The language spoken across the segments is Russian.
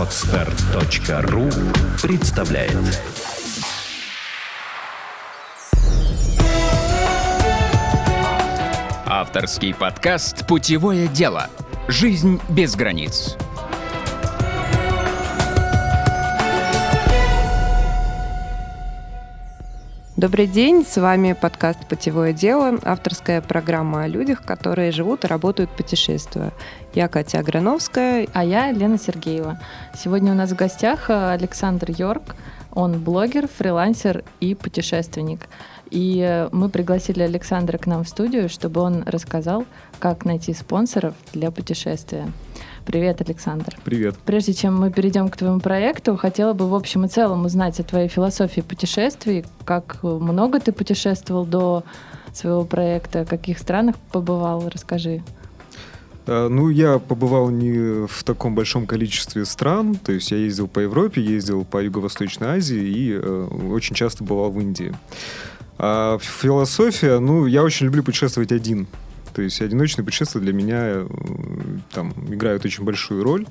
Отстар.ру представляет Авторский подкаст «Путевое дело. Жизнь без границ». Добрый день, с вами подкаст «Путевое дело», авторская программа о людях, которые живут и работают путешествуя. Я Катя Аграновская. А я Лена Сергеева. Сегодня у нас в гостях э, Александр Йорк. Он блогер, фрилансер и путешественник. И э, мы пригласили Александра к нам в студию, чтобы он рассказал, как найти спонсоров для путешествия. Привет, Александр. Привет. Прежде чем мы перейдем к твоему проекту, хотела бы в общем и целом узнать о твоей философии путешествий, как много ты путешествовал до своего проекта, в каких странах побывал, расскажи. А, ну, я побывал не в таком большом количестве стран, то есть я ездил по Европе, ездил по Юго-Восточной Азии и э, очень часто бывал в Индии. А философия, ну, я очень люблю путешествовать один. То есть одиночные путешествия для меня э, там играют очень большую роль.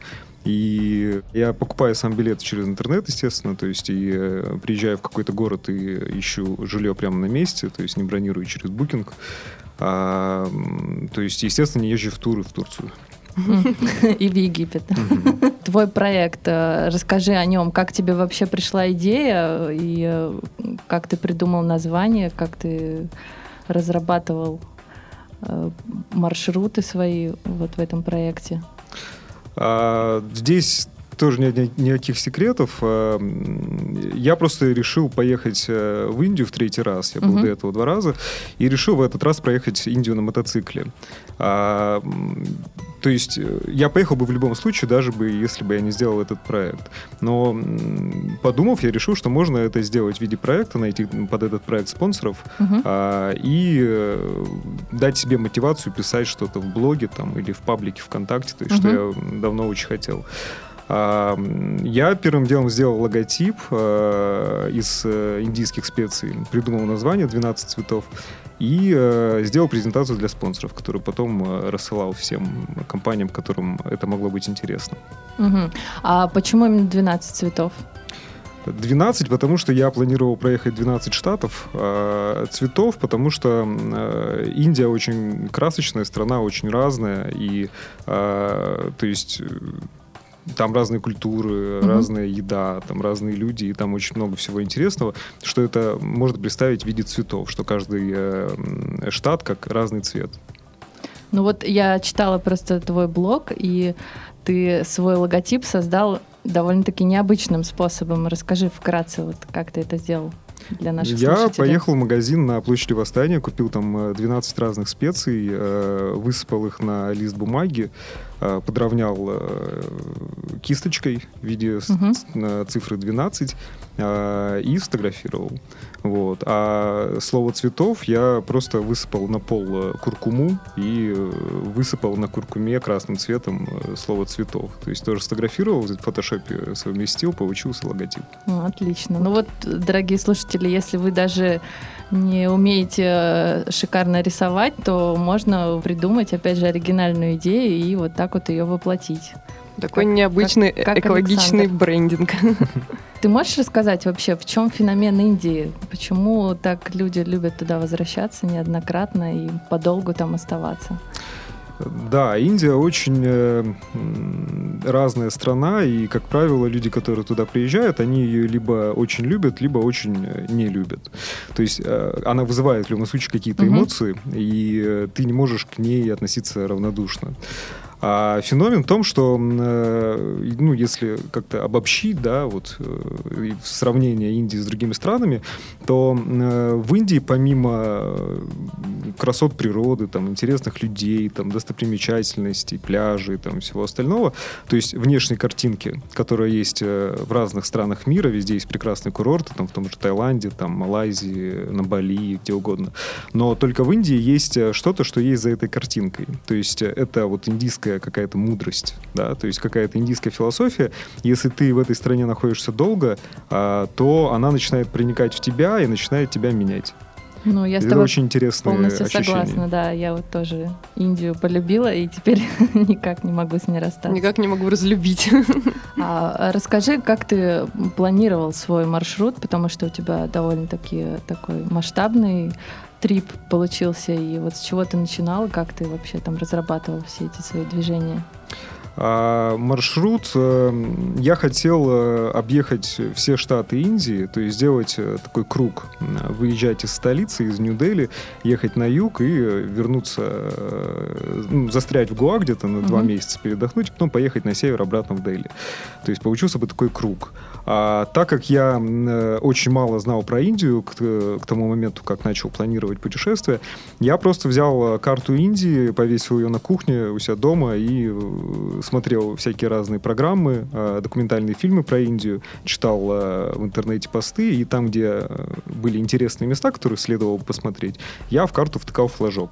И я покупаю сам билет через интернет, естественно, то есть и э, приезжаю в какой-то город и ищу жилье прямо на месте, то есть не бронирую через букинг. А, то есть, естественно, не езжу в туры в Турцию. И в Египет. Твой проект, э, расскажи о нем. Как тебе вообще пришла идея и как ты придумал название, как ты разрабатывал маршруты свои вот в этом проекте? А, здесь тоже нет никаких секретов. А, я просто решил поехать э, в Индию в третий раз. Я был uh-huh. до этого два раза. И решил в этот раз проехать Индию на мотоцикле. То есть э, я поехал бы в любом случае, даже бы если бы я не сделал этот проект. Но подумав, я решил, что можно это сделать в виде проекта, найти под этот проект спонсоров uh-huh. а, и э, дать себе мотивацию писать что-то в блоге там или в паблике ВКонтакте, то есть uh-huh. что я давно очень хотел. А, я первым делом сделал логотип а, из э, индийских специй, придумал название «12 цветов» и э, сделал презентацию для спонсоров, которую потом э, рассылал всем компаниям, которым это могло быть интересно. Угу. А почему именно 12 цветов? 12, потому что я планировал проехать 12 штатов э, цветов, потому что э, Индия очень красочная страна, очень разная, и э, то есть там разные культуры, mm-hmm. разная еда, там разные люди, и там очень много всего интересного, что это можно представить в виде цветов, что каждый э, штат как разный цвет. Ну вот я читала просто твой блог, и ты свой логотип создал довольно-таки необычным способом. Расскажи вкратце, вот как ты это сделал для наших Я слушателей? поехал в магазин на площади Восстания, купил там 12 э, разных специй, э, высыпал их на лист бумаги, подровнял кисточкой в виде угу. цифры 12 и сфотографировал. Вот. А слово цветов я просто высыпал на пол куркуму и высыпал на куркуме красным цветом слово цветов. То есть тоже сфотографировал, в фотошопе совместил, получился логотип. Отлично. Ну вот, дорогие слушатели, если вы даже не умеете э, шикарно рисовать, то можно придумать, опять же, оригинальную идею и вот так вот ее воплотить. Такой как, необычный как, как экологичный Александр. брендинг. Ты можешь рассказать вообще, в чем феномен Индии? Почему так люди любят туда возвращаться неоднократно и подолгу там оставаться? Да, Индия очень э, разная страна, и, как правило, люди, которые туда приезжают, они ее либо очень любят, либо очень э, не любят. То есть э, она вызывает в любом случае какие-то угу. эмоции, и э, ты не можешь к ней относиться равнодушно. А феномен в том, что, э, ну, если как-то обобщить, да, вот э, в сравнении Индии с другими странами, то э, в Индии помимо красот природы, там, интересных людей, там, достопримечательностей, пляжей, там, всего остального, то есть внешней картинки, которая есть в разных странах мира, везде есть прекрасные курорты, там, в том же Таиланде, там, Малайзии, на Бали, где угодно. Но только в Индии есть что-то, что есть за этой картинкой. То есть это вот индийская индийская какая-то мудрость, да, то есть какая-то индийская философия. Если ты в этой стране находишься долго, а, то она начинает проникать в тебя и начинает тебя менять. Ну, я с Это тобой очень интересные полностью ощущения. согласна, да. Я вот тоже Индию полюбила и теперь никак не могу с ней расстаться. Никак не могу разлюбить. А, расскажи, как ты планировал свой маршрут, потому что у тебя довольно-таки такой масштабный трип получился, и вот с чего ты начинал, как ты вообще там разрабатывал все эти свои движения? А, маршрут э, я хотел э, объехать все штаты Индии, то есть сделать э, такой круг, выезжать из столицы, из Нью-Дели, ехать на юг и вернуться, ну, застрять в Гоа где-то на два Мгм. месяца, передохнуть, потом поехать на север обратно в Дели. То есть получился бы такой круг. А так как я э, очень мало знал про Индию к, т- к тому моменту, как начал планировать путешествие, я просто взял э, карту Индии, повесил ее на кухне у себя дома и э, смотрел всякие разные программы, э, документальные фильмы про Индию, читал э, в интернете посты, и там, где э, были интересные места, которые следовало бы посмотреть, я в карту втыкал флажок.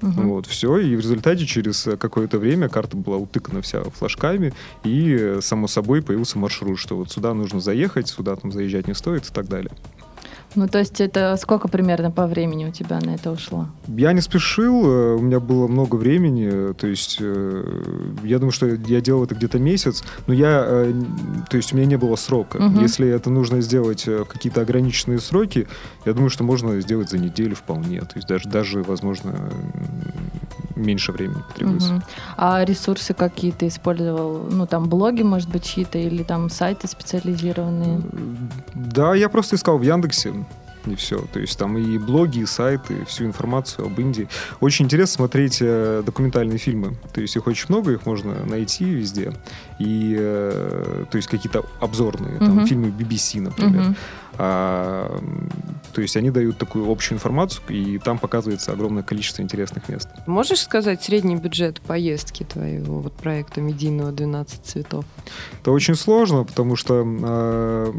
Мгм. Вот, все, и в результате через какое-то время карта была утыкана вся флажками, и, э, само собой, появился маршрут, что вот сюда нужно заехать, сюда там заезжать не стоит и так далее. Ну, то есть это сколько примерно по времени у тебя на это ушло? Я не спешил, э, у меня было много времени, э, то есть э, я думаю, что я делал это где-то месяц, но я, то есть у меня не было срока. Мгм. Если это нужно сделать в какие-то ограниченные сроки, я думаю, что можно сделать за неделю вполне, то есть даже, даже возможно, меньше времени потребуется. Мгм. А ресурсы какие ты использовал? Ну, там блоги, может быть, чьи-то, или там сайты специализированные? Да, я просто искал в Яндексе. И все. То есть там и блоги, и сайты, всю информацию об Индии. Очень интересно смотреть э, документальные фильмы. То есть их очень много, их можно найти везде. И э, то есть какие-то обзорные, там, Мгм. фильмы BBC, например. Мгм. А, то есть они дают такую общую информацию, и там показывается огромное количество интересных мест. Можешь сказать средний бюджет поездки твоего вот проекта медийного 12 цветов? Это очень сложно, потому что э,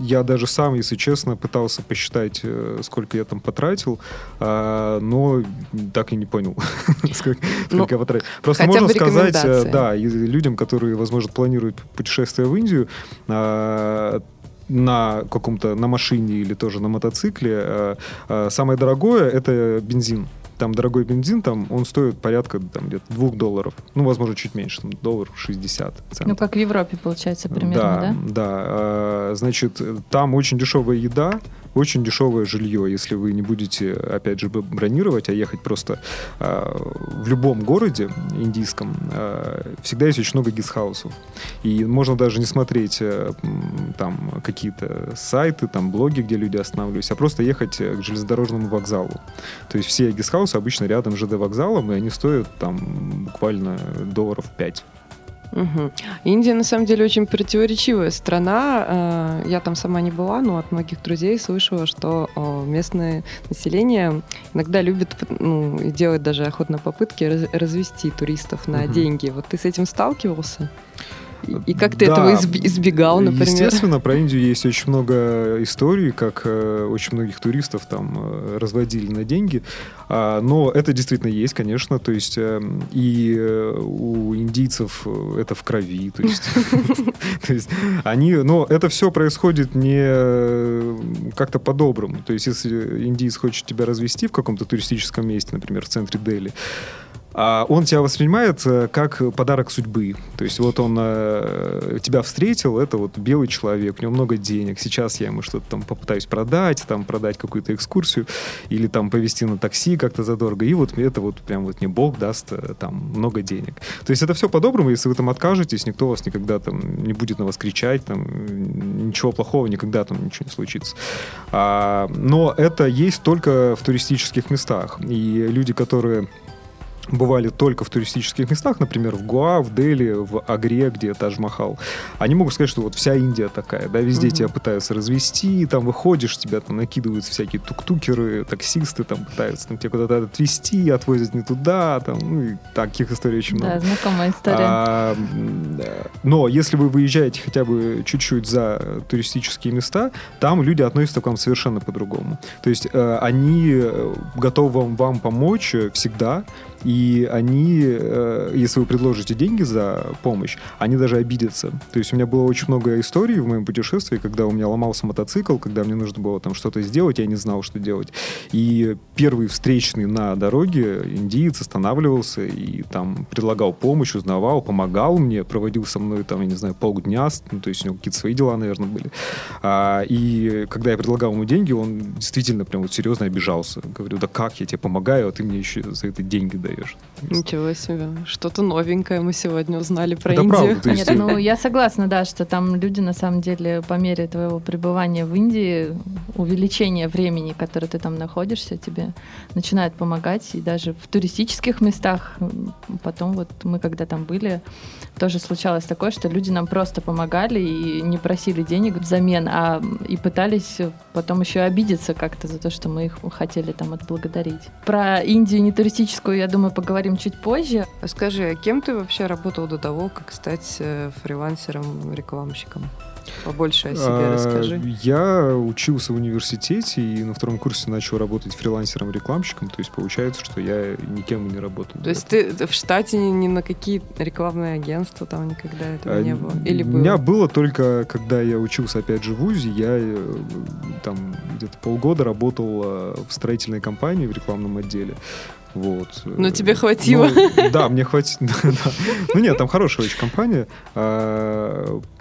я даже сам, если честно, пытался посчитать, э, сколько я там потратил, а, но так и не понял, сколько Ну, я потратил. Просто можно сказать, э, да, людям, которые, возможно, планируют путешествие в Индию, а, на каком-то, на машине или тоже на мотоцикле, э, э, самое дорогое это бензин. Там дорогой бензин, там он стоит порядка там, где-то 2 долларов. Ну, возможно, чуть меньше, там, доллар 60 центов. Ну, как в Европе, получается, примерно, да, да? да. А, Значит, там очень дешевая еда, очень дешевое жилье, если вы не будете, опять же, бронировать, а ехать просто а, в любом городе индийском, а, всегда есть очень много гестхаусов. И можно даже не смотреть э, там какие-то сайты, там блоги, где люди останавливаются, а просто ехать э, к железнодорожному вокзалу. То есть все гестхаусы обычно рядом с ЖД вокзалом, и они стоят там буквально долларов 5. Мгм. Индия, на самом деле, очень противоречивая страна. Э, Я там сама не была, но от многих друзей слышала, что э, местное население иногда любит ну, и делает даже охотно попытки раз- развести туристов на Мгм. деньги. Вот ты с этим сталкивался? И, как ты Да. этого избегал, например? Естественно, про Индию есть очень много историй, как э, очень многих туристов там э, разводили на деньги. А, но это действительно есть, конечно. То есть э, и э, у индийцев это в крови. То есть, то есть они... Но это все происходит не как-то по-доброму. То есть если индиец хочет тебя развести в каком-то туристическом месте, например, в центре Дели, а он тебя воспринимает э, как подарок судьбы. То есть вот он э, тебя встретил, это вот белый человек, у него много денег. Сейчас я ему что-то там попытаюсь продать, там продать какую-то экскурсию или там повезти на такси как-то задорого. И вот это вот прям вот мне Бог даст э, там много денег. То есть это все по-доброму, если вы там откажетесь, никто вас никогда там не будет на вас кричать, там ничего плохого никогда там ничего не случится. А, но это есть только в туристических местах. И люди, которые бывали только в туристических местах, например, в Гуа, в Дели, в Агре, где Тадж-Махал, они могут сказать, что вот вся Индия такая, да, везде Мгм. тебя пытаются развести, там выходишь, тебя там накидываются всякие тук-тукеры, таксисты там пытаются там, тебя куда-то отвезти, отвозят не туда, там, ну, и таких историй очень много. Да, знакомая история. А, но если вы выезжаете хотя бы чуть-чуть за туристические места, там люди относятся к вам совершенно по-другому. То есть э, они э, готовы вам, вам помочь э, всегда, и они, э, если вы предложите деньги за помощь, они даже обидятся. То есть у меня было очень много историй в моем путешествии, когда у меня ломался мотоцикл, когда мне нужно было там что-то сделать, я не знал, что делать. И первый встречный на дороге индиец останавливался и там предлагал помощь, узнавал, помогал мне, проводил со мной там, я не знаю, полдня, ну, то есть у него какие-то свои дела, наверное, были. А, и когда я предлагал ему деньги, он действительно прям вот серьезно обижался. Говорю, да как я тебе помогаю, а ты мне еще за это деньги даешь. Ничего себе. Что-то новенькое мы сегодня узнали про Да, Индию. правда, есть- Нет, ну я согласна, да, что там люди на самом деле по мере твоего пребывания в Индии, увеличение времени, которое ты там находишься, тебе начинают помогать. И даже в туристических местах, потом вот мы когда там были, тоже случалось такое, что люди нам просто помогали и не просили денег взамен, а и пытались потом еще обидеться как-то за то, что мы их хотели там отблагодарить. Про Индию не туристическую, я думаю, поговорим чуть позже. А Скажи, а кем ты вообще работал до того, как стать э, фрилансером, рекламщиком? Побольше о себе А, расскажи. Я учился в университете и на втором курсе начал работать фрилансером-рекламщиком. То есть получается, что я никем не работал. То есть ты в штате ни, на какие рекламные агентства там никогда этого А, не было? Или У меня было только, когда я учился опять же в ВУЗе, я э, там где-то полгода работал э, в строительной компании в рекламном отделе. Вот. Но тебе хватило. Ну, да, мне хватило. Ну нет, там хорошая очень компания.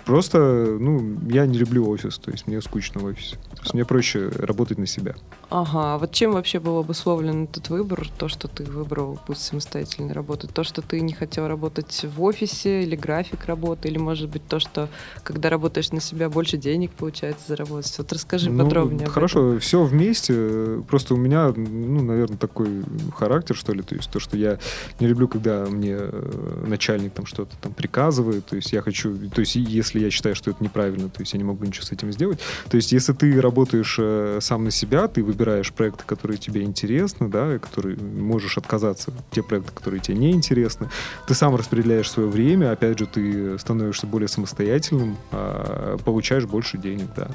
Просто, ну, я не люблю офис, то есть мне скучно в офисе. То есть мне проще работать на себя. Ага, а вот чем вообще был обусловлен этот выбор? То, что ты выбрал путь самостоятельной работы? То, что ты не хотел работать в офисе или график работы? Или, может быть, то, что когда работаешь на себя, больше денег получается заработать? Вот расскажи Ну, подробнее. об Хорошо, все вместе. Просто у меня, ну, наверное, такой характер, что ли. То есть то, что я не люблю, когда мне э, начальник там что-то там приказывает. То есть я хочу... То есть если я считаю, что это неправильно, то есть я не могу ничего с этим сделать. То есть если ты работаешь э, сам на себя, ты выбираешь проекты, которые тебе интересны, да, и которые можешь отказаться, те проекты, которые тебе не интересны. Ты сам распределяешь свое время, опять же, ты становишься более самостоятельным, а, получаешь больше денег, да.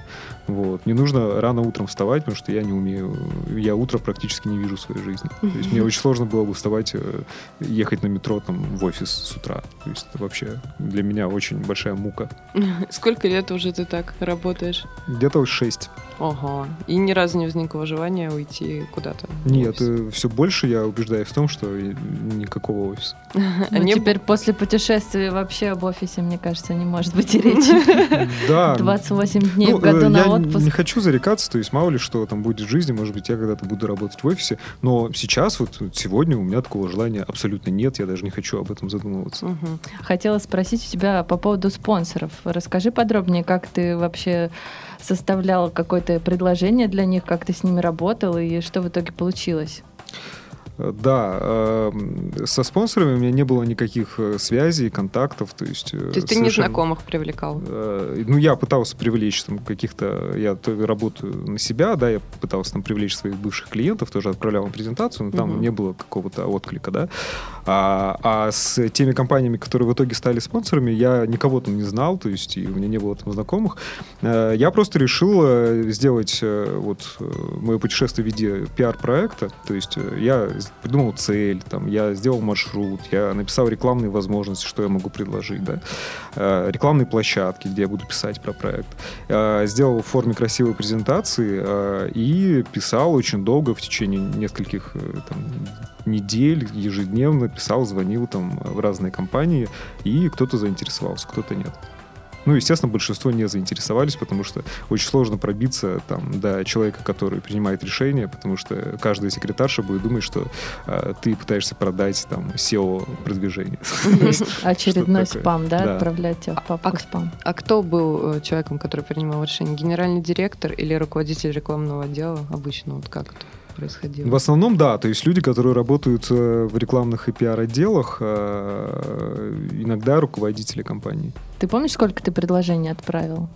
Вот. Не нужно рано утром вставать, потому что я не умею. Я утро практически не вижу в своей жизни. То есть мне очень сложно было бы вставать, э, ехать на метро там в офис с утра. То есть это вообще для меня очень большая мука. Сколько лет уже ты так работаешь? Где-то 6. Ага. И ни разу не возникло желания уйти куда-то? в Нет, офис? все больше я убеждаюсь в том, что никакого офиса. А Ну, не теперь после путешествия вообще об офисе, мне кажется, не может быть и речи. Да. 28 дней Ну, в году э, на я отпуск. не хочу зарекаться, то есть мало ли что там будет в жизни, может быть, я когда-то буду работать в офисе, но сейчас, вот сегодня у меня такого желания абсолютно нет, я даже не хочу об этом задумываться. Хотела спросить у тебя по поводу спонсоров. Расскажи подробнее, как ты вообще составлял какое-то предложение для них, как ты с ними работал и что в итоге получилось. Да, эм, со спонсорами у меня не было никаких э, связей, контактов, то есть... э, То есть ты незнакомых привлекал? Э, Ну, я пытался привлечь там каких-то... Я работаю на себя, да, я пытался там привлечь своих бывших клиентов, тоже отправлял им презентацию, но там Мгм. не было какого-то отклика, да. А, а с теми компаниями, которые в итоге стали спонсорами, я никого там не знал, то есть и у меня не было там знакомых. Я просто решил сделать вот мое путешествие в виде пиар-проекта, то есть я придумал цель, там, я сделал маршрут, я написал рекламные возможности, что я могу предложить, да, э, рекламные площадки, где я буду писать про проект. Э, Сделал в форме красивой презентации э, и писал очень долго, в течение нескольких там, недель, ежедневно писал, звонил там в разные компании, и кто-то заинтересовался, кто-то нет. Ну, естественно, большинство не заинтересовались, потому что очень сложно пробиться там, до человека, который принимает решение, потому что каждая секретарша будет думать, что э, ты пытаешься продать там SEO-продвижение. Очередной такое. спам, да, отправлять тебя в папку а- спам. А кто был э, человеком, который принимал решение? Генеральный директор или руководитель рекламного отдела? Обычно вот как это происходило? В основном, да. То есть люди, которые работают э, в рекламных и пиар-отделах, э, иногда руководители компании. Ты помнишь, сколько ты предложений отправил?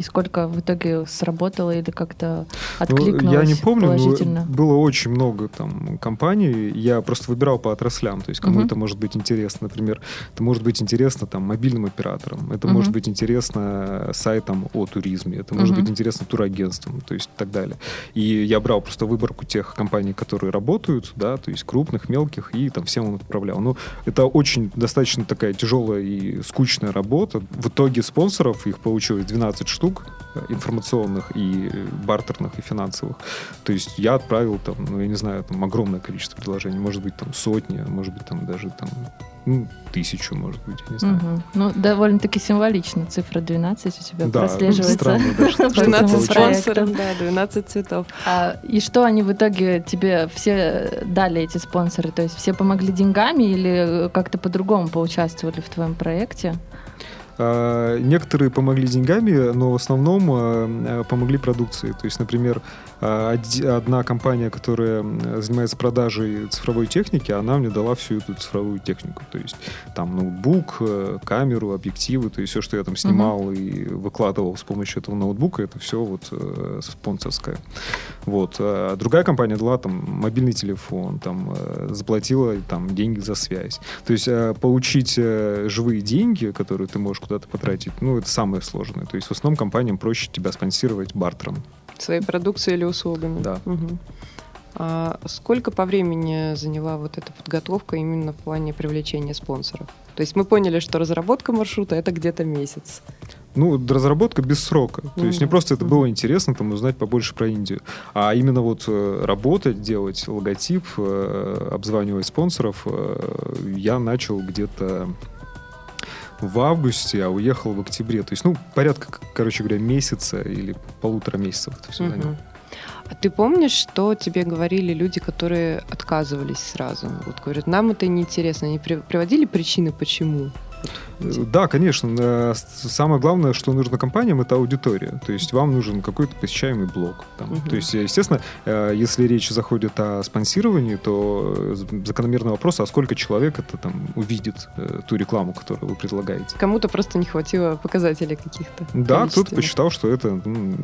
И сколько в итоге сработало или как-то Ну, откликнулось я не помню, но положительно? было очень много там компаний. Я просто выбирал по отраслям. То есть кому Мгм. это может быть интересно. Например, это может быть интересно там мобильным операторам. Это Мгм. может быть интересно сайтам о туризме. Это может Мгм. быть интересно турагентствам. То есть и так далее. И я брал просто выборку тех компаний, которые работают, да, то есть крупных, мелких, и там всем отправлял. Ну, это очень достаточно такая тяжелая и скучная работа. В итоге спонсоров их получилось 12 штук э, информационных и бартерных и финансовых. То есть я отправил там, ну, я не знаю, там огромное количество предложений. Может быть, там сотни, может быть, там даже там ну, тысячу, может быть, я не знаю. Мгм. Ну, довольно-таки символично. Цифра 12 у тебя Да, прослеживается. странно, да, что- по что этому 12 получилось. проекту. спонсоров, да, 12 цветов. А, и что они в итоге тебе все дали, эти спонсоры? То есть все помогли деньгами или как-то по-другому поучаствовали в твоем проекте? А, Некоторые помогли деньгами, но в основном а, помогли продукцией. То есть, например, одна компания, которая занимается продажей цифровой техники, она мне дала всю эту цифровую технику. То есть там ноутбук, э, камеру, объективы, то есть все, что я там снимал и выкладывал с помощью этого ноутбука, это все вот э, спонсорское. Вот. А другая компания дала там мобильный телефон, там э, заплатила там деньги за связь. То есть э, получить э, живые деньги, которые ты можешь куда-то потратить, ну, это самое сложное. То есть в основном компаниям проще тебя спонсировать бартером. Своей продукцией или услугами. Да. Мгм. А сколько по времени заняла вот эта подготовка именно в плане привлечения спонсоров? То есть мы поняли, что разработка маршрута это где-то месяц. Ну, разработка без срока. То есть не просто это Мгм. было интересно там узнать побольше про Индию, а именно вот э, работать, делать логотип, э, обзванивать спонсоров э, я начал где-то в августе, а уехал в октябре. То есть, ну, порядка, короче говоря, месяца или полутора месяцев это все заняло. А ты помнишь, что тебе говорили люди, которые отказывались сразу? Вот говорят, нам это неинтересно. Они при- приводили причины, почему? Да, конечно. э, Самое главное, что нужно компаниям, это аудитория. То есть вам нужен какой-то посещаемый блог. там. Мгм. То есть, естественно, э, если речь заходит о спонсировании, то э, закономерный вопрос, а сколько человек это там увидит ту рекламу, которую вы предлагаете. Кому-то просто не хватило показателей каких-то. Да, кто-то посчитал, что это ну,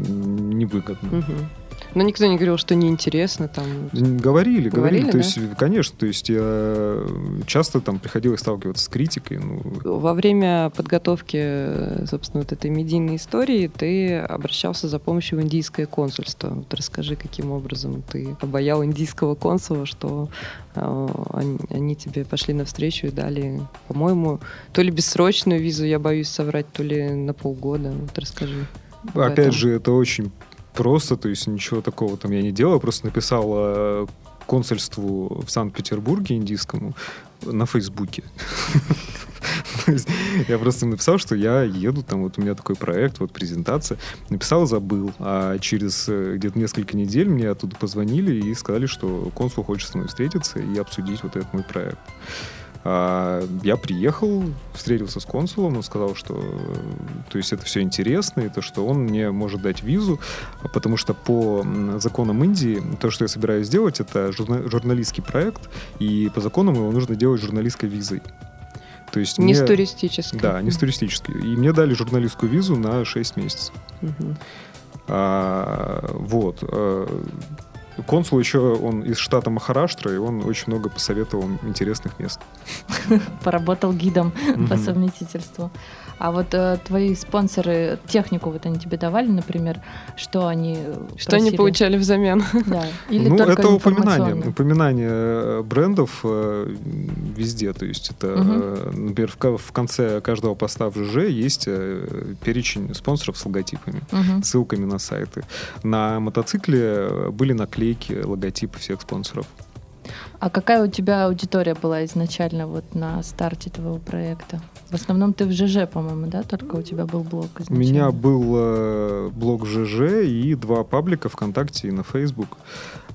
невыгодно. Мгм. Но никто не говорил, что неинтересно там. Говорили, говорили, Говорили, то да? есть, конечно, то есть я часто там приходилось сталкиваться с критикой, ну, Во время подготовки, э, собственно, вот этой медийной истории ты обращался за помощью в индийское консульство. Вот расскажи, каким образом ты обаял индийского консула, что э, они, они тебе пошли навстречу и дали, по-моему, то ли бессрочную визу, я боюсь соврать, то ли на полгода. Вот расскажи. Опять этом. же, это очень просто, то есть ничего такого там я не делал, просто написал э, консульству в Санкт-Петербурге индийскому на Фейсбуке. Я просто написал, что я еду, там вот у меня такой проект, вот презентация. Написал, забыл. А через э, где-то несколько недель мне оттуда позвонили и сказали, что консул хочет со мной встретиться и обсудить вот этот мой проект. А, Я приехал, встретился с консулом, он сказал, что э, то есть это все интересно, и то, что он мне может дать визу, а потому что по законам Индии то, что я собираюсь сделать, это журна- журналистский проект, и по законам его нужно делать журналистской визой. То есть Не мне- с туристической. Да, не с туристической. И мне дали журналистскую визу на 6 месяцев. Мгм. А, вот. э, Консул еще, он из штата Махараштра, и он очень много посоветовал интересных мест. Поработал гидом по совместительству. А вот э, твои спонсоры технику вот они тебе давали, например, что они э, Что они просили? получали взамен? Да. Или ну, это упоминание. Упоминание э, брендов э, везде. То есть это, Мгм. э, например, в, в конце каждого поста в ЖЖ есть э, перечень спонсоров с логотипами. Мгм. ссылками на сайты. На мотоцикле э, были наклейки, логотипы всех спонсоров. А какая у тебя аудитория была изначально вот на старте твоего проекта? В основном ты в ЖЖ, по-моему, да? Только у тебя был блог У изначально. меня был э, блог в ЖЖ и два паблика ВКонтакте и на Facebook.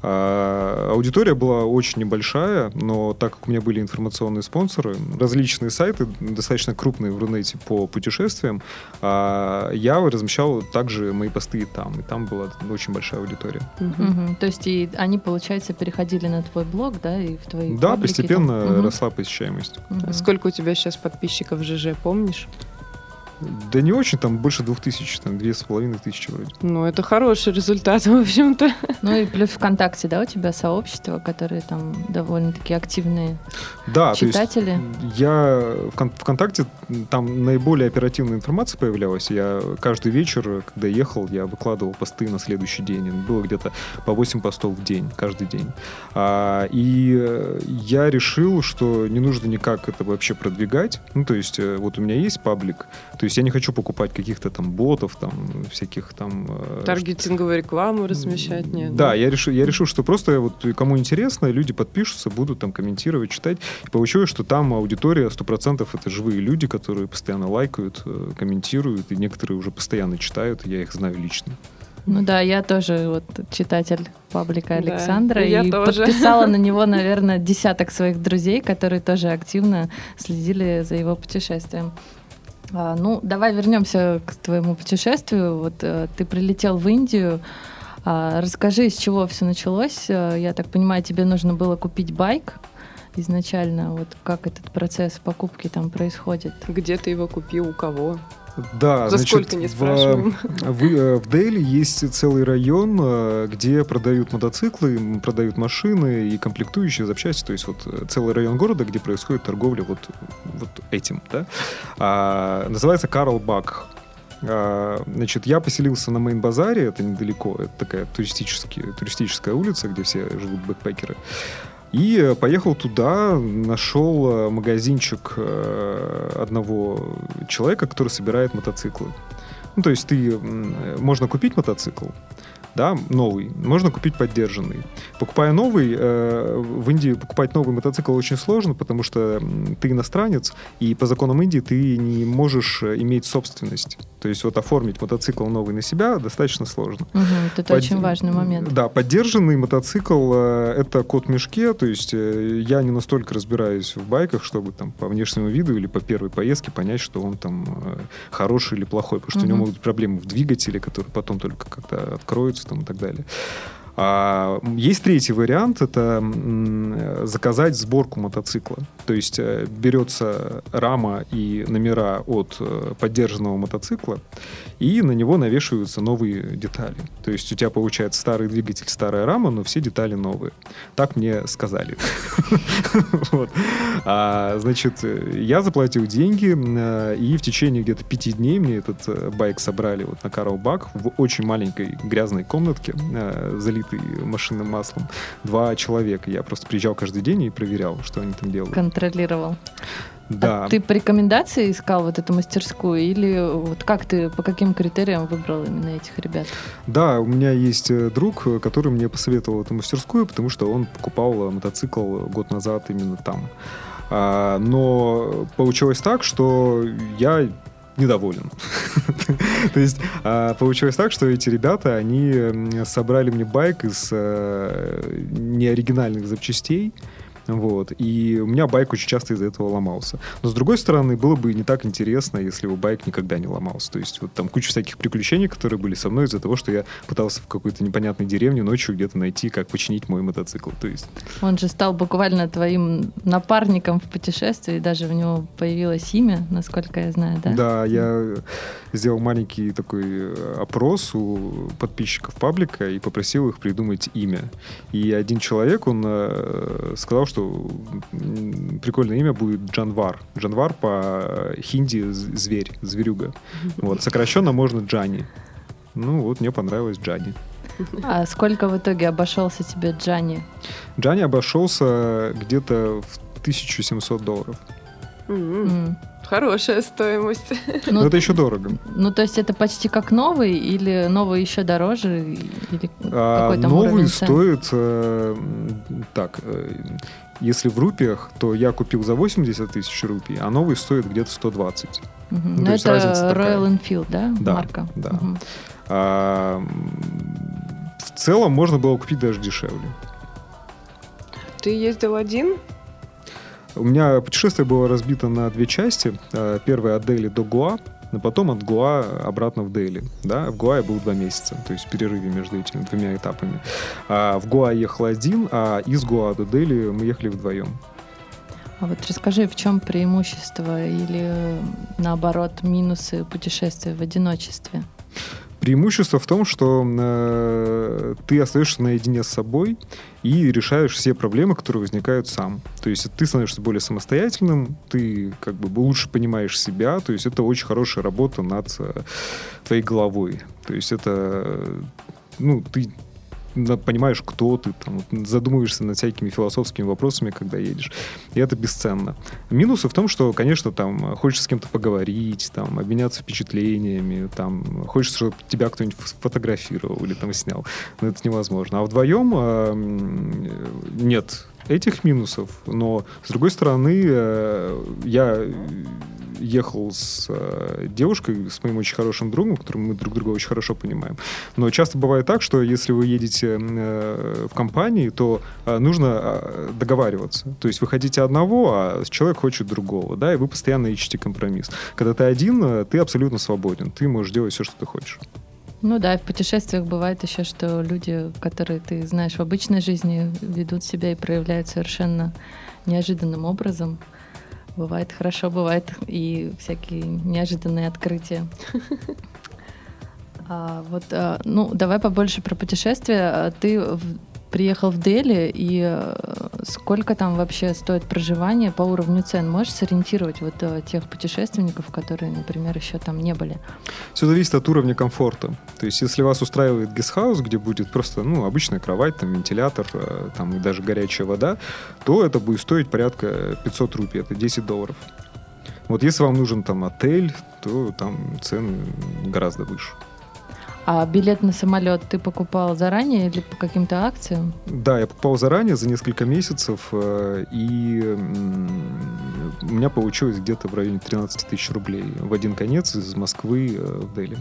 А, аудитория была очень небольшая, но так как у меня были информационные спонсоры, различные сайты, достаточно крупные в Рунете по путешествиям, а, я размещал также мои посты и там. И там была очень большая аудитория. Мгм. Мгм. То есть и они, получается, переходили на твой блог, да, и в твои Да, паблики постепенно там? Росла посещаемость. Мгм. Сколько у тебя сейчас подписчиков в ЖЖ, помнишь? Да не очень, там больше двух тысяч, там две с половиной тысячи вроде. Ну, это хороший результат, в общем-то. Ну и плюс ВКонтакте, да, у тебя сообщество, которые там довольно-таки активные Да, читатели. то есть я в ВКонтакте, там наиболее оперативная информация появлялась. Я каждый вечер, когда ехал, я выкладывал посты на следующий день. Было где-то по 8 постов в день, каждый день. А, и я решил, что не нужно никак это вообще продвигать. Ну, то есть э, вот у меня есть паблик, то есть я не хочу покупать каких-то там ботов, там всяких там... Э, Таргетинговую рекламу размещать, нет? Да, я решил, я решил, что просто вот кому интересно, люди подпишутся, будут там комментировать, читать. И получилось, что там аудитория 100% это живые люди, которые постоянно лайкают, э, комментируют, и некоторые уже постоянно читают, я их знаю лично. Ну да, я тоже вот читатель паблика Александра да, и тоже. подписала на него, наверное, десяток своих друзей, которые тоже активно следили за его путешествием. А, ну, давай вернемся к твоему путешествию. Вот э, ты прилетел в Индию. А, расскажи, с чего все началось. Э, я так понимаю, тебе нужно было купить байк изначально. Вот как этот процесс покупки там происходит? Где ты его купил, у кого? Да, За значит, сколько не спрашиваем. В, в, э, в Дели есть целый район, э, где продают мотоциклы, продают машины и комплектующие запчасти. То есть вот э, целый район города, где происходит торговля вот, вот этим. Да? А, называется Карл Бак. А, значит, я поселился на Мейн-базаре, это недалеко, это такая туристическая, туристическая улица, где все живут бэкпекеры. И э, поехал туда, нашел э, магазинчик э, одного человека, который собирает мотоциклы. Ну, то есть ты, можно купить мотоцикл, да, новый, можно купить поддержанный. Покупая новый, э, в Индии покупать новый мотоцикл очень сложно, потому что ты иностранец, и по законам Индии ты не можешь э, иметь собственность. То есть вот оформить мотоцикл новый на себя достаточно сложно. Угу, это Под... очень важный момент. Да, поддержанный мотоцикл э, это код в мешке, то есть э, я не настолько разбираюсь в байках, чтобы там по внешнему виду или по первой поездке понять, что он там э, хороший или плохой, потому что угу. у него могут быть проблемы в двигателе, которые потом только когда откроются там, и так далее. А, есть третий вариант, это заказать сборку мотоцикла. То есть э, берется рама и номера от э, поддержанного мотоцикла, и на него навешиваются новые детали. То есть у тебя получается старый двигатель, старая рама, но все детали новые. Так мне сказали. А, значит, я заплатил деньги, э, и в течение где-то пяти дней мне этот байк собрали вот на Карл Бак в очень маленькой грязной комнатке, залитой залитый машинным маслом, два человека. Я просто приезжал каждый день и проверял, что они там делают. Контролировал. Да. А ты по рекомендации искал вот эту мастерскую или вот как ты, по каким критериям выбрал именно этих ребят? Да, у меня есть э, друг, который мне посоветовал эту мастерскую, потому что он покупал мотоцикл год назад именно там. А, но получилось так, что я недоволен. То есть а, получилось так, что эти ребята, они собрали мне байк из э, неоригинальных запчастей, вот. И у меня байк очень часто из-за этого ломался. Но, с другой стороны, было бы не так интересно, если бы байк никогда не ломался. То есть вот там куча всяких приключений, которые были со мной из-за того, что я пытался в какой-то непонятной деревне ночью где-то найти, как починить мой мотоцикл. То есть... Он же стал буквально твоим напарником в путешествии, даже у него появилось имя, насколько я знаю, да? Да, я сделал маленький такой э, опрос у подписчиков паблика и попросил их придумать имя. И один человек, он э, сказал, что прикольное имя будет Джанвар. Джанвар по хинди зверь, зверюга. Вот, сокращенно можно Джани. Ну вот, мне понравилось Джани. А сколько в итоге обошелся тебе Джани? Джани обошелся где-то в 1700 долларов. Mm-hmm. Хорошая стоимость. Ну, Но это еще дорого. Ну, то есть это почти как новый или новый еще дороже? Или а, новый стоит э, так, э, если в рупиях, то я купил за 80 тысяч рупий, а новый стоит где-то 120. Угу. Ну, Но это Royal Enfield, да? Да, марка? да. Угу. А, в целом можно было купить даже дешевле. Ты ездил один? У меня путешествие было разбито на две части. А, первая от Дели до Гуа, но потом от Гуа обратно в Дели. Да? В Гуа я был два месяца, то есть в перерыве между этими двумя этапами. А в Гуа ехал один, а из Гуа до Дели мы ехали вдвоем. А вот расскажи, в чем преимущество или наоборот, минусы путешествия в одиночестве? Преимущество в том, что э, ты остаешься наедине с собой и решаешь все проблемы, которые возникают сам. То есть ты становишься более самостоятельным, ты как бы лучше понимаешь себя, то есть это очень хорошая работа над э, твоей головой. То есть это, ну, ты понимаешь, кто ты, там, задумываешься над всякими философскими вопросами, когда едешь. И это бесценно. Минусы в том, что, конечно, там хочется с кем-то поговорить, там, обменяться впечатлениями, там, хочется, чтобы тебя кто-нибудь фотографировал или там снял. Но это невозможно. А вдвоем э, нет этих минусов, но с другой стороны, э, я ехал с э, девушкой, с моим очень хорошим другом, которым мы друг друга очень хорошо понимаем. Но часто бывает так, что если вы едете э, в компании, то э, нужно э, договариваться. То есть вы хотите одного, а человек хочет другого, да, и вы постоянно ищете компромисс. Когда ты один, э, ты абсолютно свободен, ты можешь делать все, что ты хочешь. Ну да, в путешествиях бывает еще, что люди, которые ты знаешь в обычной жизни, ведут себя и проявляют совершенно неожиданным образом. Бывает хорошо, бывает и всякие неожиданные открытия. А, вот, а, ну, давай побольше про путешествия. Ты приехал в Дели, и э, сколько там вообще стоит проживание по уровню цен? Можешь сориентировать вот э, тех путешественников, которые, например, еще там не были? Все зависит от уровня комфорта. То есть, если вас устраивает гестхаус, где будет просто, ну, обычная кровать, там, вентилятор, э, там, и даже горячая вода, то это будет стоить порядка 500 рупий, это 10 долларов. Вот если вам нужен там отель, то там цены гораздо выше. А билет на самолет ты покупал заранее или по каким-то акциям? Да, я покупал заранее за несколько месяцев, э, и у меня получилось где-то в районе 13 тысяч рублей в один конец из Москвы э, в Дели.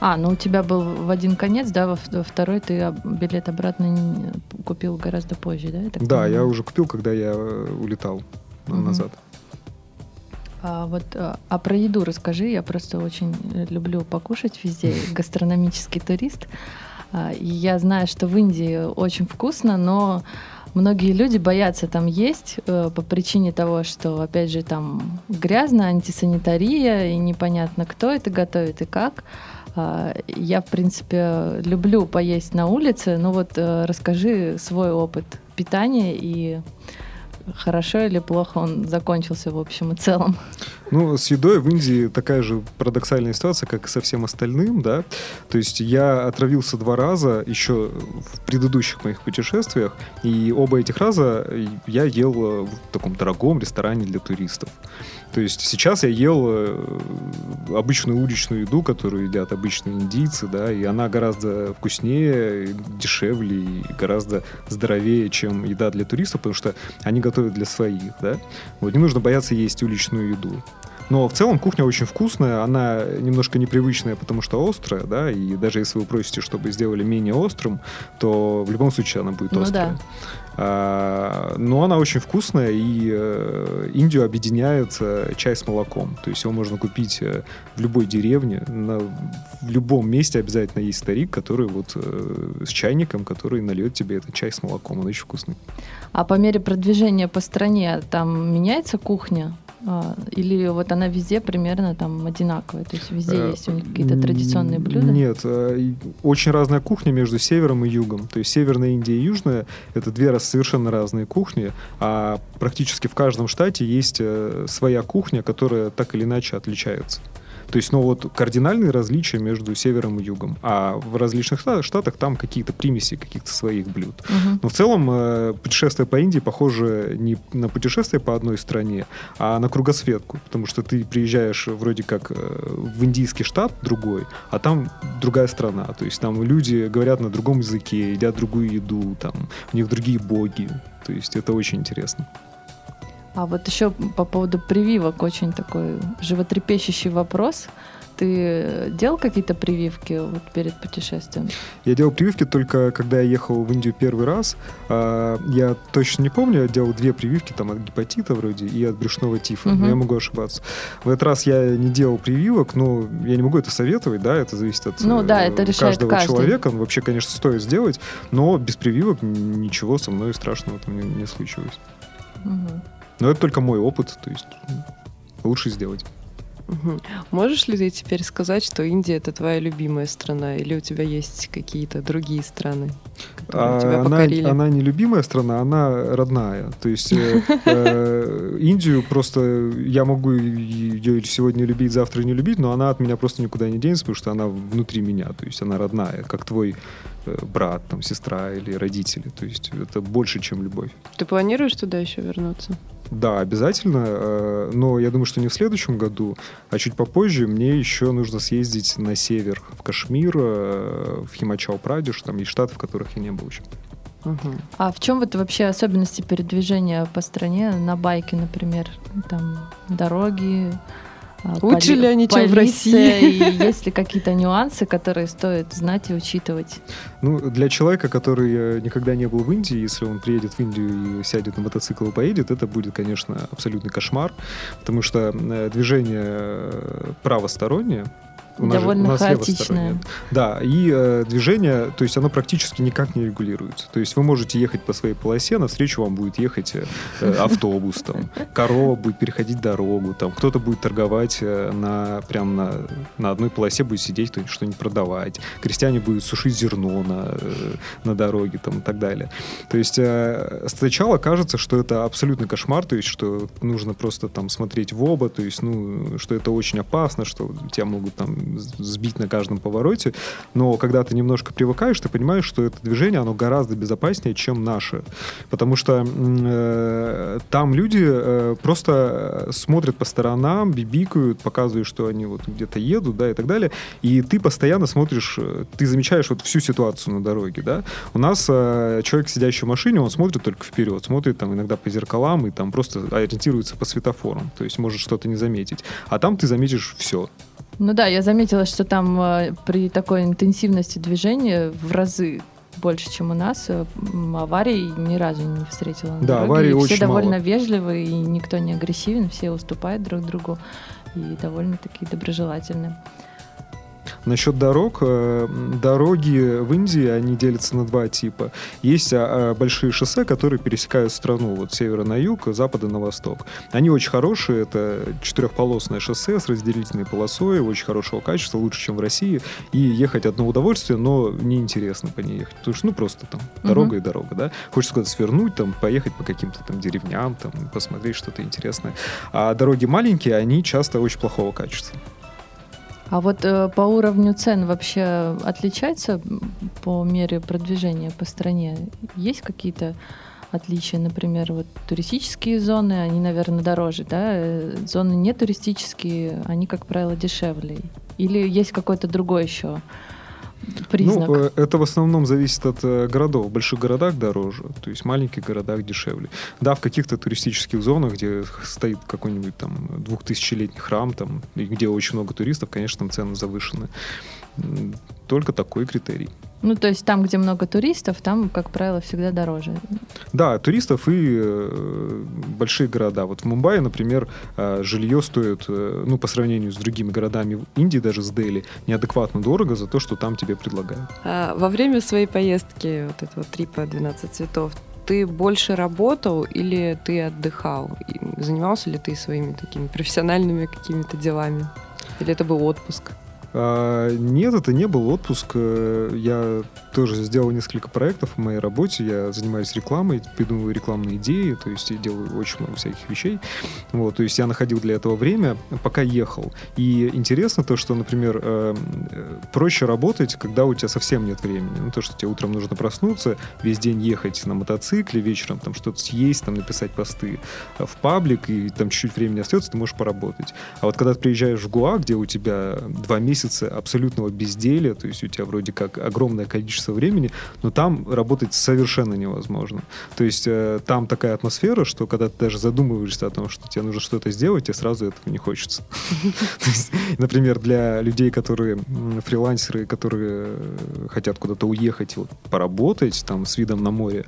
А, ну у тебя был в один конец, да, во второй ты билет обратно купил гораздо позже, да? Я да, понимаю? я уже купил, когда я э, улетал угу. назад. А вот а, а про еду расскажи. Я просто очень люблю покушать везде. Гастрономический турист. А, и я знаю, что в Индии очень вкусно, но многие люди боятся там есть э, по причине того, что, опять же, там грязно, антисанитария, и непонятно, кто это готовит и как. А, я, в принципе, люблю поесть на улице, но вот э, расскажи свой опыт питания и хорошо или плохо он закончился в общем и целом. Ну, с едой в Индии такая же парадоксальная ситуация, как и со всем остальным, да. То есть я отравился два раза еще в предыдущих моих путешествиях, и оба этих раза я ел в таком дорогом ресторане для туристов. То есть сейчас я ел э, обычную уличную еду, которую едят обычные индийцы, да, и она гораздо вкуснее, дешевле и гораздо здоровее, чем еда для туристов, потому что они готовят для своих, да. Вот не нужно бояться есть уличную еду. Но в целом кухня очень вкусная, она немножко непривычная, потому что острая, да, и даже если вы просите, чтобы сделали менее острым, то в любом случае она будет ну, острая. Да. А, но она очень вкусная, и э, Индию объединяет э, чай с молоком. То есть его можно купить э, в любой деревне, на, в любом месте обязательно есть старик, который вот с чайником, который нальет тебе этот чай с молоком. Он очень вкусный. А по мере продвижения по стране там меняется кухня? А, или вот она везде примерно там одинаковая? То есть везде есть у них какие-то традиционные блюда? Нет, очень разная кухня между севером и югом. То есть Северная Индия и Южная — это две совершенно разные кухни, а практически в каждом штате есть э, своя кухня, которая так или иначе отличается. То есть, ну вот кардинальные различия между севером и югом. А в различных штатах там какие-то примеси каких-то своих блюд. Угу. Но в целом э, путешествие по Индии похоже не на путешествие по одной стране, а на кругосветку. Потому что ты приезжаешь вроде как э, в индийский штат другой, а там другая страна. То есть там люди говорят на другом языке, едят другую еду, там у них другие боги. То есть это очень интересно. А вот еще по поводу прививок очень такой животрепещущий вопрос. Ты делал какие-то прививки вот перед путешествием? Я делал прививки только когда я ехал в Индию первый раз. А, я точно не помню, я делал две прививки там от гепатита вроде и от брюшного тифа. Угу. Но я могу ошибаться. В этот раз я не делал прививок, но я не могу это советовать, да, это зависит от ну, да, это каждого каждый. человека. Вообще, конечно, стоит сделать, но без прививок ничего со мной страшного там не, не случилось. Угу. Но это только мой опыт, то есть лучше сделать. Мгм. Можешь ли ты теперь сказать, что Индия это твоя любимая страна, или у тебя есть какие-то другие страны, которые А тебя она, покорили? она не любимая страна, она родная. То есть э, э, Индию просто я могу ее сегодня любить, завтра не любить, но она от меня просто никуда не денется, потому что она внутри меня. То есть она родная, как твой э, брат, там, сестра или родители. То есть это больше, чем любовь. Ты планируешь туда еще вернуться? Да, обязательно, э, но я думаю, что не в следующем году, а чуть попозже мне еще нужно съездить на север, в Кашмир, э, в Химачал-Прадеш, там есть штаты, в которых я не был еще. Мгм. А в чем вот вообще особенности передвижения по стране на байке, например? Там дороги, а, Лучше ли они, чем в России? И есть ли какие-то нюансы, которые стоит знать и учитывать? Ну, для человека, который э, никогда не был в Индии, если он приедет в Индию и сядет на мотоцикл и поедет, это будет, конечно, абсолютный кошмар, потому что э, движение э, правостороннее, у нас же- Довольно у нас левостороннее. Да, и э, движение, то есть оно практически никак не регулируется. То есть вы можете ехать по своей полосе, навстречу вам будет ехать э, э, автобус, там, корова будет переходить дорогу, там, кто-то будет торговать э, на, прям на, на одной полосе, будет сидеть, кто-нибудь что-нибудь продавать, крестьяне будут сушить зерно на, э, на дороге там, и так далее. То есть э, сначала кажется, что это абсолютный кошмар, то есть что нужно просто там смотреть в оба, то есть, ну, что это очень опасно, что тебя могут там сбить на каждом повороте, но когда ты немножко привыкаешь, ты понимаешь, что это движение, оно гораздо безопаснее, чем наше. Потому что э, там люди э, просто смотрят по сторонам, бибикают, показывают, что они вот где-то едут, да, и так далее. И ты постоянно смотришь, э, ты замечаешь вот всю ситуацию на дороге, да. У нас э, человек, сидящий в машине, он смотрит только вперед, смотрит там иногда по зеркалам и там просто ориентируется по светофорам, то есть может что-то не заметить. А там ты заметишь все. Ну да, я заметила, что там э, при такой интенсивности движения в разы больше, чем у нас, э, аварий ни разу не встретила. на Да, дороге. аварий И все очень довольно мало. вежливы, и никто не агрессивен, все уступают друг другу и довольно такие доброжелательные. Насчет дорог. э, Дороги в Индии, они делятся на два типа. Есть а, а, большие шоссе, которые пересекают страну вот с севера на юг, с запада на восток. Они очень хорошие. Это четырехполосное шоссе с разделительной полосой, очень хорошего качества, лучше, чем в России. И ехать одно удовольствие, но неинтересно по ней ехать. Потому что, ну, просто там дорога и дорога, да. Хочется куда-то свернуть, там, поехать по каким-то там деревням, там, посмотреть что-то интересное. А дороги маленькие, они часто очень плохого качества. А вот э, по уровню цен вообще отличается по мере продвижения по стране? Есть какие-то отличия, например, вот туристические зоны, они, наверное, дороже, да? Э, Зоны не туристические, они, как правило, дешевле. Или есть какой-то другой еще признак? Ну, э, это в основном зависит от э, городов. В больших городах дороже, то есть в маленьких городах дешевле. Да, в каких-то туристических зонах, где стоит какой-нибудь там двухтысячелетний храм, там, где очень много туристов, конечно, там цены завышены. Только такой критерий. Ну, то есть там, где много туристов, там, как правило, всегда дороже. Да, туристов и э, большие города. Вот в Мумбаи, например, э, жилье стоит, э, ну, по сравнению с другими городами Индии, даже с Дели, неадекватно дорого за то, что там тебе предлагают. А во время своей поездки, вот этого трипа 12 цветов, ты больше работал или ты отдыхал? И занимался ли ты своими такими профессиональными какими-то делами? Или это был отпуск? А, Нет, это не был отпуск. Э, Я тоже сделал несколько проектов в моей работе. Я занимаюсь рекламой, придумываю рекламные идеи, то есть я делаю очень много всяких вещей. Вот, то есть я находил для этого время, пока ехал. И интересно то, что, например, э, э, проще работать, когда у тебя совсем нет времени. Ну, то, что тебе утром нужно проснуться, весь день ехать на мотоцикле, вечером там что-то съесть, там написать посты в паблик, и там чуть-чуть времени остается, ты можешь поработать. А вот когда ты приезжаешь в Гуа, где у тебя два месяца абсолютного безделия, то есть у тебя вроде как огромное количество времени, но там работать совершенно невозможно. То есть э, там такая атмосфера, что когда ты даже задумываешься о том, что тебе нужно что-то сделать, тебе сразу этого не хочется. То есть, Например, для людей, которые фрилансеры, которые э, хотят куда-то уехать, вот, поработать там с видом на море,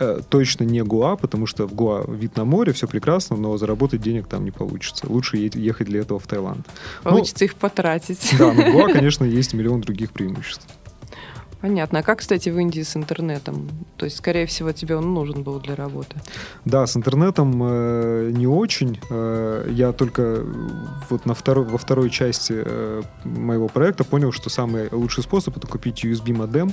э, точно не Гуа, потому что в Гуа вид на море, все прекрасно, но заработать денег там не получится. Лучше ехать для этого в Таиланд. Ну, Получится их потратить. Да, но в Гуа, конечно, есть миллион других преимуществ. Понятно. А как, кстати, в Индии с интернетом? То есть, скорее всего, тебе он нужен был для работы. Да, с интернетом э, не очень. Э, я только вот на второй, во второй части э, моего проекта понял, что самый лучший способ это купить USB-модем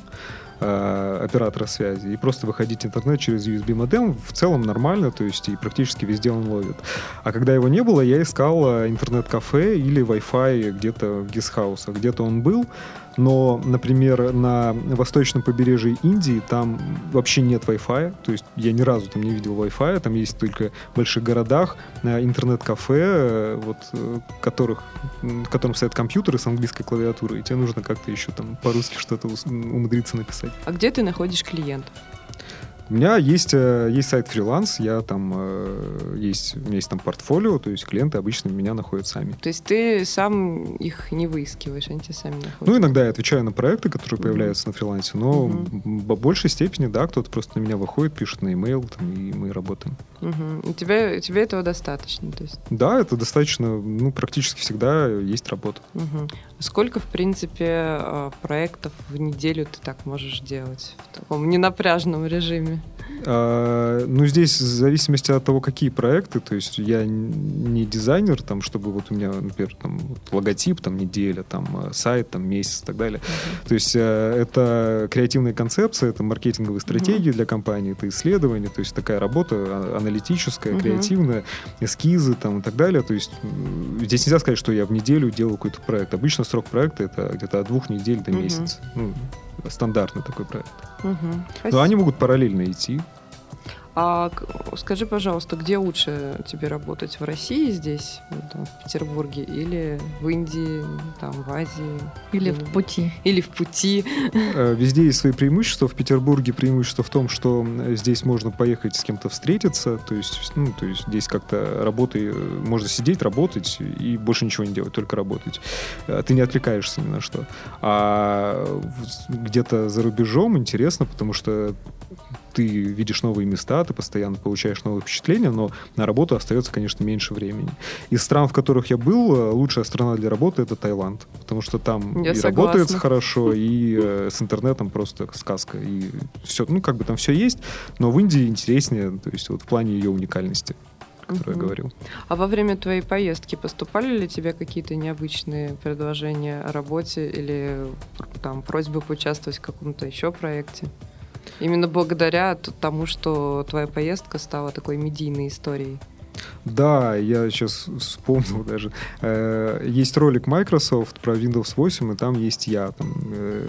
э, оператора связи и просто выходить в интернет через USB модем в целом нормально, то есть и практически везде он ловит. А когда его не было, я искал э, интернет-кафе или Wi-Fi где-то в гестхаусах. Где-то он был, но, например, на восточном побережье Индии там вообще нет Wi-Fi, то есть я ни разу там не видел Wi-Fi, там есть только в больших городах э, интернет-кафе, э, вот, э, которых, в котором стоят компьютеры с английской клавиатурой, и тебе нужно как-то еще там по-русски что-то умудриться написать. А где ты находишь клиентов? У меня есть, э, есть сайт фриланс, я там э, есть, у меня есть там портфолио, то есть клиенты обычно меня находят сами. То есть ты сам их не выискиваешь, они тебя сами находят? Ну, иногда я отвечаю на проекты, которые появляются mm-hmm. на фрилансе, но mm-hmm. в большей степени, да, кто-то просто на меня выходит, пишет на e-mail, там, и мы работаем. Угу. У тебя, тебе этого достаточно? То есть? Да, это достаточно, ну, практически всегда есть работа. Угу. Сколько, в принципе, э, проектов в неделю ты так можешь делать в таком ненапряжном режиме? А, ну, здесь в зависимости от того, какие проекты, то есть я не дизайнер, там, чтобы вот у меня, например, там, логотип, там, неделя, там, э, сайт, там, месяц и так далее. Uh-huh. То есть э, это креативная концепция, это маркетинговые стратегии uh-huh. для компании, это исследование, то есть такая работа а, аналитическая, uh-huh. креативная, эскизы там и так далее. То есть здесь нельзя сказать, что я в неделю делаю какой-то проект. Обычно срок проекта это где-то от двух недель до месяца. Ну, стандартный такой проект. Угу. Но они могут параллельно идти. А скажи, пожалуйста, где лучше тебе работать? В России здесь, там, в Петербурге, или в Индии, там, в Азии? Или в пути. Или в пути. Э, везде есть свои преимущества. В Петербурге преимущество в том, что здесь можно поехать с кем-то встретиться. То есть, ну, то есть здесь как-то работы, можно сидеть, работать и больше ничего не делать, только работать. Э, ты не отвлекаешься ни на что. А где-то за рубежом интересно, потому что ты видишь новые места, ты постоянно получаешь новые впечатления, но на работу остается, конечно, меньше времени. Из стран, в которых я был, э, лучшая страна для работы — это Таиланд, потому что там я и согласна. работает хорошо, и э, с интернетом просто сказка, и все, ну, как бы там все есть, но в Индии интереснее, то есть вот в плане ее уникальности который угу. я говорил. А во время твоей поездки поступали ли тебе какие-то необычные предложения о работе или там просьбы поучаствовать в каком-то еще проекте? Именно благодаря тому, что твоя поездка стала такой медийной историей. Да, я сейчас вспомнил даже. Э, есть ролик Microsoft про Windows 8, и там есть я. Там, э,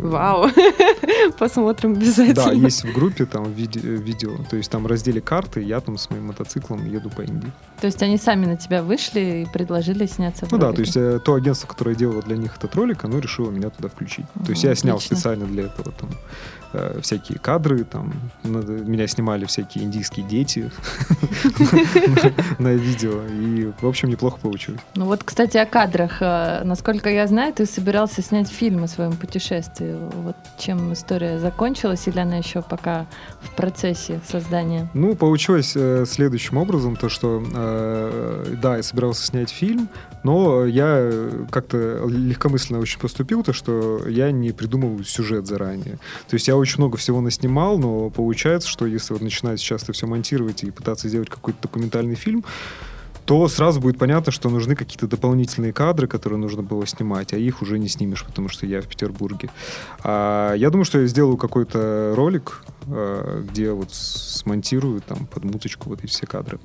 Вау! Посмотрим обязательно. Да, есть в группе там видео. То есть там в разделе карты, я там с моим мотоциклом еду по Индии. То есть они сами на тебя вышли и предложили сняться в Ну ролике. да, то есть э, то агентство, которое делало для них этот ролик, оно решило меня туда включить. То есть я снял специально для этого там э, всякие кадры, там меня снимали всякие индийские дети на видео, и, в общем, неплохо получилось. Ну вот, кстати, о кадрах. Э, насколько я знаю, ты собирался снять фильм о своем путешествии. Вот чем история закончилась, или она еще пока в процессе создания? Ну, получилось э, следующим образом, то, что, да, я собирался снять фильм, но я как-то легкомысленно очень поступил, то, что я не придумал сюжет заранее. То есть я очень много всего наснимал, но получается, что если вот начинать сейчас это все монтировать и пытаться сделать какой-то документальный фильм, то сразу будет понятно, что нужны какие-то дополнительные кадры, которые нужно было снимать, а их уже не снимешь, потому что я в Петербурге. А я думаю, что я сделаю какой-то ролик, э, где вот смонтирую там под музычку вот эти все кадры.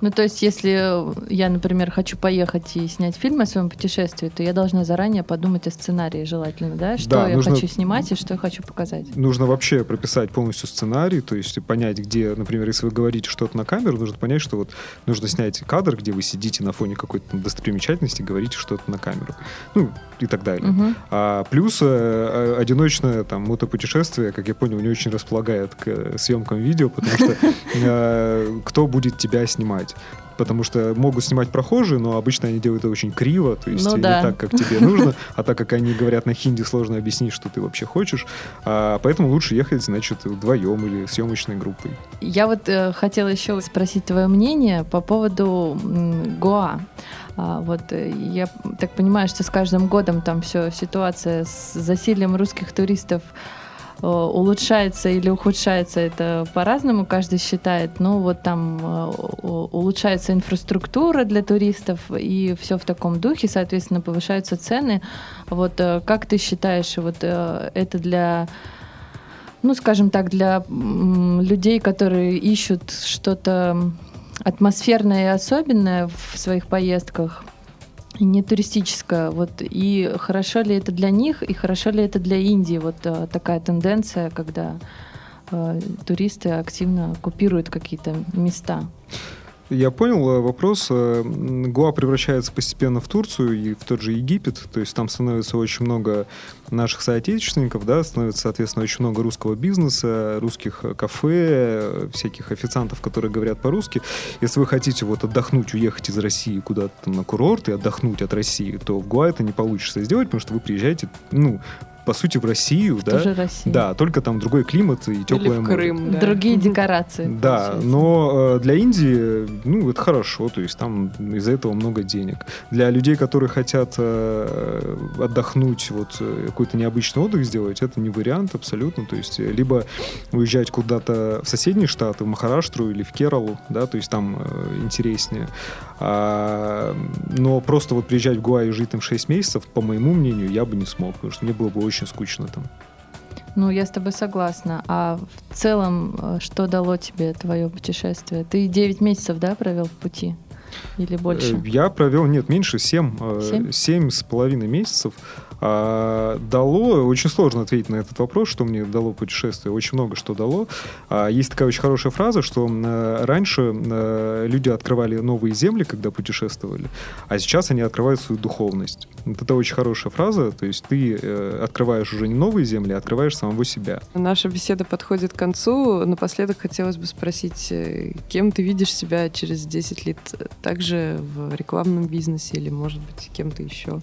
Ну, то есть, если я, например, хочу поехать и снять фильм о своем путешествии, то я должна заранее подумать о сценарии желательно, да? Что да, я нужно, хочу снимать и что я хочу показать. Нужно вообще прописать полностью сценарий, то есть понять, где, например, если вы говорите что-то на камеру, нужно понять, что вот нужно снять кадр, где вы сидите на фоне какой-то достопримечательности и говорите что-то на камеру. Ну, и так далее. Угу. А плюс э, одиночное там мотопутешествие, как я понял, не очень располагает к съемкам видео, потому что э, кто будет тебя снимать? потому что могут снимать прохожие, но обычно они делают это очень криво, то есть ну, не да. так, как тебе нужно, а так как они говорят на хинди, сложно объяснить, что ты вообще хочешь, а, поэтому лучше ехать, значит, вдвоем или съемочной группой. Я вот э, хотела еще спросить твое мнение по поводу м, Гоа. А, вот э, я так понимаю, что с каждым годом там все ситуация с засилием русских туристов э, улучшается или ухудшается, это по-разному каждый считает. Но вот там э, улучшается инфраструктура для туристов, и все в таком духе, соответственно, повышаются цены. Вот как ты считаешь, вот это для ну, скажем так, для людей, которые ищут что-то атмосферное и особенное в своих поездках, не туристическое. Вот, и хорошо ли это для них, и хорошо ли это для Индии? Вот а, такая тенденция, когда а, туристы активно купируют какие-то места. Я понял э, вопрос. Э, Гуа превращается постепенно в Турцию и в тот же Египет. То есть там становится очень много наших соотечественников, да, становится, соответственно, очень много русского бизнеса, русских э, кафе, всяких официантов, которые говорят по-русски. Если вы хотите вот отдохнуть, уехать из России куда-то на курорт и отдохнуть от России, то в Гуа это не получится сделать, потому что вы приезжаете, ну, по сути, в Россию, да? Тоже Россия. Да, только там другой климат и теплое Или в Крым, море. да. Другие декорации. Да, но э, для Индии, ну, это хорошо, то есть там из-за этого много денег. Для людей, которые хотят э, отдохнуть, вот э, какой-то необычный отдых сделать, это не вариант абсолютно, то есть э, либо уезжать куда-то в соседние штаты, в Махараштру или в Кералу, да, то есть там э, интереснее. А, но просто вот приезжать в Гуа и жить там 6 месяцев, по моему мнению, я бы не смог, потому что мне было бы очень скучно там. Ну, я с тобой согласна. А в целом, э, что дало тебе твое путешествие? Ты 9 месяцев, да, провел в пути? Или больше? Э, я провел, нет, меньше, 7. 7, 7 с половиной месяцев. А, дало, очень сложно ответить на этот вопрос, что мне дало путешествие, очень много что дало. А, есть такая очень хорошая фраза, что а, раньше а, люди открывали новые земли, когда путешествовали, а сейчас они открывают свою духовность. Вот это очень хорошая фраза, то есть ты э, открываешь уже не новые земли, а открываешь самого себя. Наша беседа подходит к концу. Напоследок хотелось бы спросить, э, кем ты видишь себя через 10 лет? Также в рекламном бизнесе или, может быть, кем-то еще?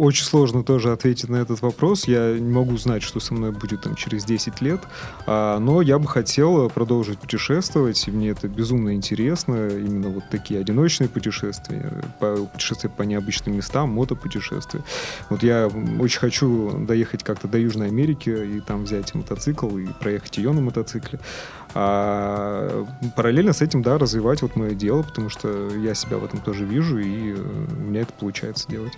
Очень сложно тоже ответить на этот вопрос. Я не могу знать, что со мной будет там через 10 лет. А, но я бы хотел продолжить путешествовать, и мне это безумно интересно. Именно вот такие одиночные путешествия, по, путешествия по необычным местам, мотопутешествия. Вот я очень хочу доехать как-то до Южной Америки и там взять мотоцикл и проехать ее на мотоцикле. А параллельно с этим, да, развивать вот мое дело, потому что я себя в этом тоже вижу, и э, у меня это получается делать.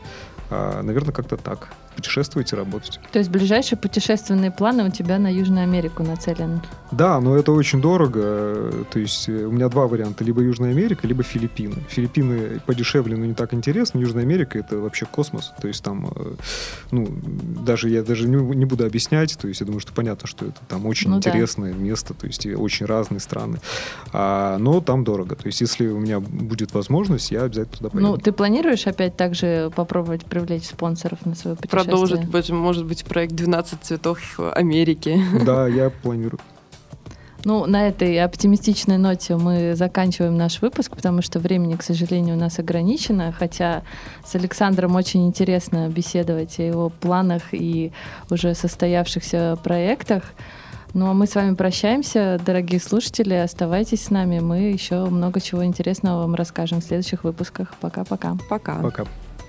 А, наверное, как-то так. Путешествовать и работать. То есть ближайшие путешественные планы у тебя на Южную Америку нацелены? Да, но это очень дорого. То есть э, у меня два варианта. Либо Южная Америка, либо Филиппины. Филиппины подешевле, но не так интересно. Южная Америка — это вообще космос. То есть там, э, ну, даже я даже не, не буду объяснять. То есть я думаю, что понятно, что это там очень ну, интересное да. место. То есть очень разные страны. А, но там дорого. То есть если у меня будет возможность, я обязательно туда поеду. Ну, ты планируешь опять также попробовать привлечь спонсоров на свое путешествие? Продолжить, может быть, проект «12 цветов Америки». Да, я планирую. Ну, на этой оптимистичной ноте мы заканчиваем наш выпуск, потому что времени, к сожалению, у нас ограничено, хотя с Александром очень интересно беседовать о его планах и уже состоявшихся проектах. Ну а мы с вами прощаемся, дорогие слушатели. Оставайтесь с нами. Мы еще много чего интересного вам расскажем в следующих выпусках. Пока-пока. Пока. Пока.